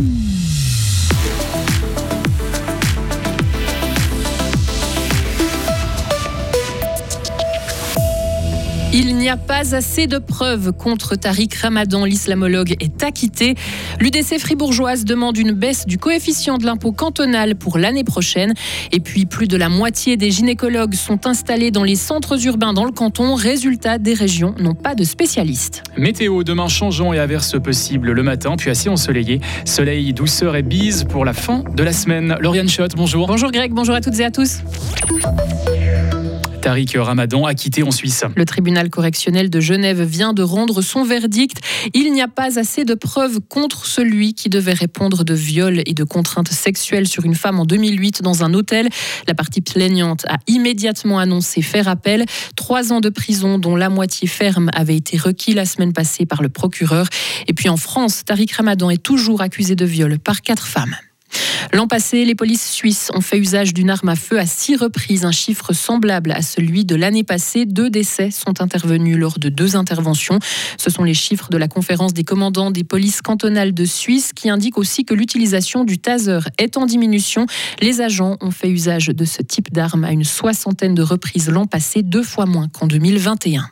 Mm-hmm. Il n'y a pas assez de preuves contre Tariq Ramadan. L'islamologue est acquitté. L'UDC fribourgeoise demande une baisse du coefficient de l'impôt cantonal pour l'année prochaine. Et puis, plus de la moitié des gynécologues sont installés dans les centres urbains dans le canton. Résultat, des régions n'ont pas de spécialistes. Météo, demain changeant et averses possibles le matin, puis assez ensoleillé. Soleil, douceur et bise pour la fin de la semaine. Lauriane Schott, bonjour. Bonjour Greg, bonjour à toutes et à tous. Tariq Ramadan acquitté en Suisse. Le tribunal correctionnel de Genève vient de rendre son verdict. Il n'y a pas assez de preuves contre celui qui devait répondre de viol et de contraintes sexuelles sur une femme en 2008 dans un hôtel. La partie plaignante a immédiatement annoncé faire appel. Trois ans de prison, dont la moitié ferme, avait été requis la semaine passée par le procureur. Et puis en France, Tariq Ramadan est toujours accusé de viol par quatre femmes. L'an passé, les polices suisses ont fait usage d'une arme à feu à six reprises, un chiffre semblable à celui de l'année passée. Deux décès sont intervenus lors de deux interventions. Ce sont les chiffres de la conférence des commandants des polices cantonales de Suisse qui indiquent aussi que l'utilisation du taser est en diminution. Les agents ont fait usage de ce type d'arme à une soixantaine de reprises l'an passé, deux fois moins qu'en 2021.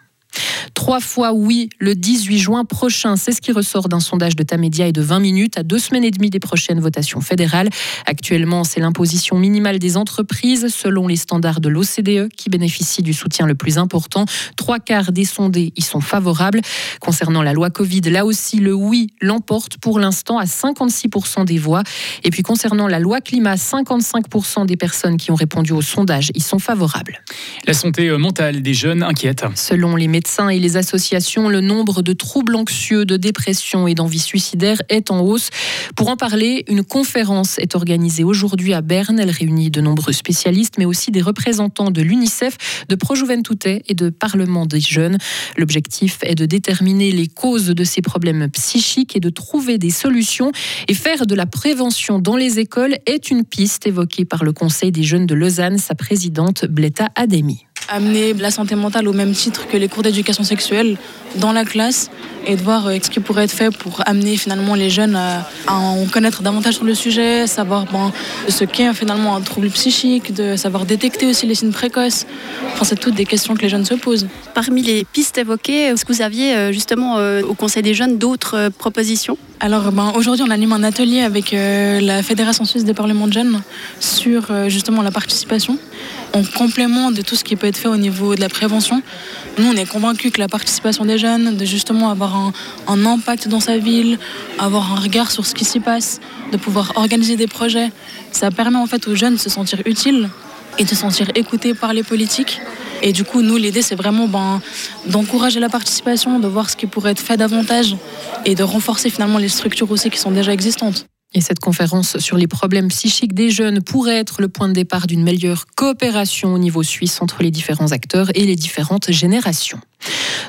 Trois fois oui le 18 juin prochain. C'est ce qui ressort d'un sondage de Tamedia et de 20 minutes à deux semaines et demie des prochaines votations fédérales. Actuellement, c'est l'imposition minimale des entreprises selon les standards de l'OCDE qui bénéficie du soutien le plus important. Trois quarts des sondés y sont favorables. Concernant la loi Covid, là aussi, le oui l'emporte pour l'instant à 56% des voix. Et puis concernant la loi climat, 55% des personnes qui ont répondu au sondage y sont favorables. La santé mentale des jeunes inquiète. Selon les médecins et les associations, le nombre de troubles anxieux, de dépression et d'envie suicidaire est en hausse. Pour en parler, une conférence est organisée aujourd'hui à Berne. Elle réunit de nombreux spécialistes, mais aussi des représentants de l'UNICEF, de Projuventute et de Parlement des jeunes. L'objectif est de déterminer les causes de ces problèmes psychiques et de trouver des solutions. Et faire de la prévention dans les écoles est une piste évoquée par le Conseil des jeunes de Lausanne, sa présidente Bletta Ademi amener la santé mentale au même titre que les cours d'éducation sexuelle dans la classe et de voir euh, ce qui pourrait être fait pour amener finalement les jeunes à, en connaître davantage sur le sujet, savoir ben, ce qu'est finalement un trouble psychique, de savoir détecter aussi les signes précoces. Enfin, c'est toutes des questions que les jeunes se posent. Parmi les pistes évoquées, est-ce que vous aviez euh, justement euh, au Conseil des jeunes d'autres propositions? Alors ben, aujourd'hui, on anime un atelier avec la Fédération suisse des parlements de jeunes sur justement la participation en complément de tout ce qui peut être fait au niveau de la prévention. Nous, on est convaincus que la participation des jeunes, de justement avoir un, un, impact dans sa ville, avoir un regard sur ce qui s'y passe, de pouvoir organiser des projets, ça permet en fait aux jeunes de se sentir utiles et de se sentir écoutés par les politiques. Et du coup, nous, l'idée, c'est vraiment ben, d'encourager la participation, de voir ce qui pourrait être fait davantage et de renforcer finalement les structures aussi qui sont déjà existantes. Et cette conférence sur les problèmes psychiques des jeunes pourrait être le point de départ d'une meilleure coopération au niveau suisse entre les différents acteurs et les différentes générations.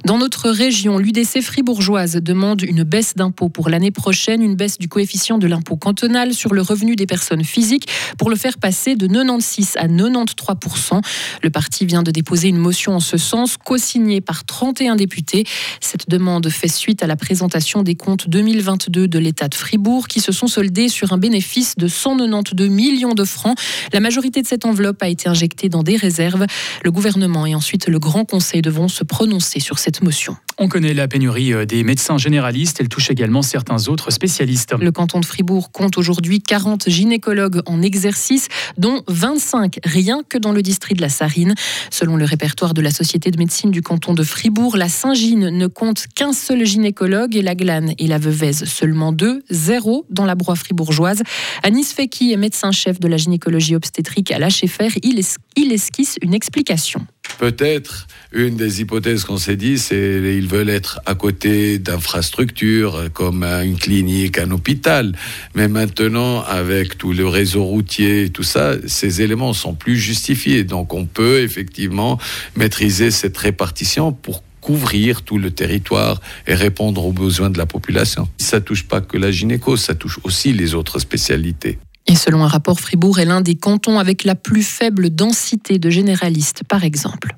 Dans notre région, l'UDC fribourgeoise demande une baisse d'impôt pour l'année prochaine, une baisse du coefficient de l'impôt cantonal sur le revenu des personnes physiques pour le faire passer de 96 à 93% Le parti vient de déposer une motion en ce sens, co-signée par 31 députés. Cette demande fait suite à la présentation des comptes 2022 de l'État de Fribourg qui se sont soldés sur un bénéfice de 192 millions de francs. La majorité de cette enveloppe a été injectée dans des réserves. Le gouvernement et ensuite le Grand Conseil devront se prononcer sur cette motion. On connaît la pénurie euh, des médecins généralistes, elle touche également certains autres spécialistes. Le canton de Fribourg compte aujourd'hui 40 gynécologues en exercice, dont 25 rien que dans le district de la Sarine. Selon le répertoire de la Société de médecine du canton de Fribourg, la Saint-Gine ne compte qu'un seul gynécologue et la Glane et la Veuvez seulement deux, zéro dans la broie fribourgeoise. Anis Feki est médecin-chef de la gynécologie obstétrique à l'HFR. Il, il esquisse une explication. Peut-être une des hypothèses qu'on s'est dit, c'est qu'ils veulent être à côté d'infrastructures comme une clinique, un hôpital. Mais maintenant, avec tout le réseau routier et tout ça, ces éléments sont plus justifiés. Donc on peut effectivement maîtriser cette répartition pour couvrir tout le territoire et répondre aux besoins de la population. Ça touche pas que la gynéco, ça touche aussi les autres spécialités. Et selon un rapport, Fribourg est l'un des cantons avec la plus faible densité de généralistes, par exemple.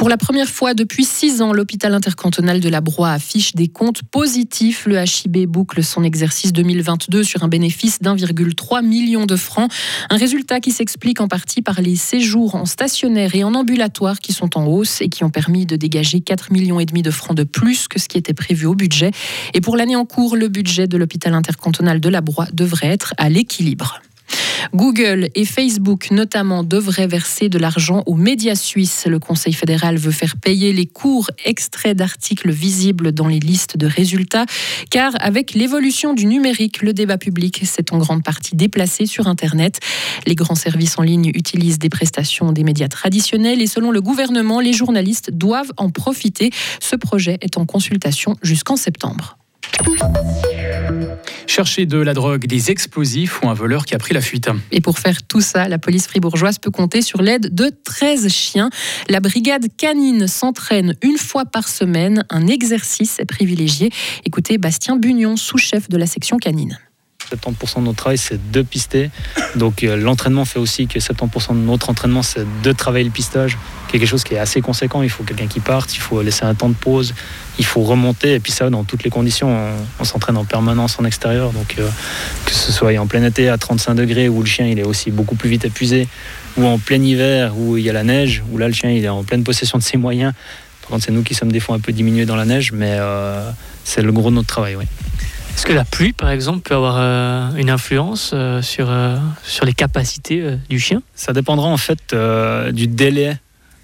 Pour la première fois depuis six ans, l'hôpital intercantonal de la Broye affiche des comptes positifs. Le HIB boucle son exercice 2022 sur un bénéfice d'1,3 million de francs. Un résultat qui s'explique en partie par les séjours en stationnaire et en ambulatoire qui sont en hausse et qui ont permis de dégager 4 millions de francs de plus que ce qui était prévu au budget. Et pour l'année en cours, le budget de l'hôpital intercantonal de la Broye devrait être à l'équilibre. Google et Facebook notamment devraient verser de l'argent aux médias suisses. Le Conseil fédéral veut faire payer les courts extraits d'articles visibles dans les listes de résultats, car avec l'évolution du numérique, le débat public s'est en grande partie déplacé sur Internet. Les grands services en ligne utilisent des prestations des médias traditionnels et selon le gouvernement, les journalistes doivent en profiter. Ce projet est en consultation jusqu'en septembre. Chercher de la drogue, des explosifs ou un voleur qui a pris la fuite. Et pour faire tout ça, la police fribourgeoise peut compter sur l'aide de 13 chiens. La brigade canine s'entraîne une fois par semaine. Un exercice privilégié. Écoutez Bastien Bugnon, sous-chef de la section canine. 70% de notre travail, c'est de pister. Donc euh, l'entraînement fait aussi que 70% de notre entraînement, c'est de travailler le pistage. Quelque chose qui est assez conséquent. Il faut quelqu'un qui parte, il faut laisser un temps de pause, il faut remonter. Et puis ça, dans toutes les conditions, on, s'entraîne en permanence en extérieur. Donc euh, que ce soit en plein été à 35 degrés, où le chien il est aussi beaucoup plus vite épuisé, ou en plein hiver, où il y a la neige, où là le chien il est en pleine possession de ses moyens. Par contre, c'est nous qui sommes des fois un peu diminués dans la neige, mais euh, c'est le gros de notre travail. Oui. Est-ce que la pluie, par exemple, peut avoir euh, une influence euh, sur, euh, sur les capacités du chien? Ça dépendra en fait du délai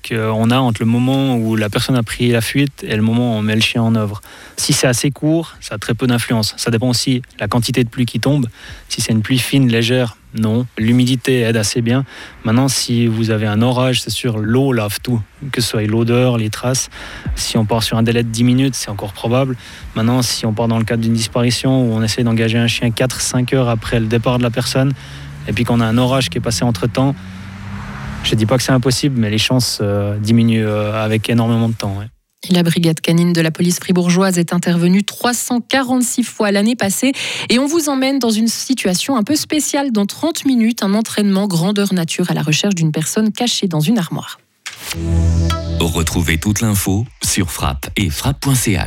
qu'on a entre le moment où la personne a pris la fuite et le moment où on met le chien en œuvre. Si c'est assez court, ça a très peu d'influence. Ça dépend aussi de la quantité de pluie qui tombe. Si c'est une pluie fine, légère, non. L'humidité aide assez bien. Maintenant, si vous avez un orage, c'est sûr, l'eau lave tout, que ce soit l'odeur, les traces. Si on part sur un délai de 10 minutes, c'est encore probable. Maintenant, si on part dans le cadre d'une disparition où on essaie d'engager un chien 4-5 heures après le départ de la personne, et puis qu'on a un orage qui est passé entre-temps, je ne dis pas que c'est impossible, mais les chances euh, diminuent euh, avec énormément de temps. La brigade canine de la police fribourgeoise est intervenue 346 fois l'année passée et on vous emmène dans une situation un peu spéciale dans 30 minutes, un entraînement grandeur nature à la recherche d'une personne cachée dans une armoire. Retrouvez toute l'info sur frappe et frappe.ch.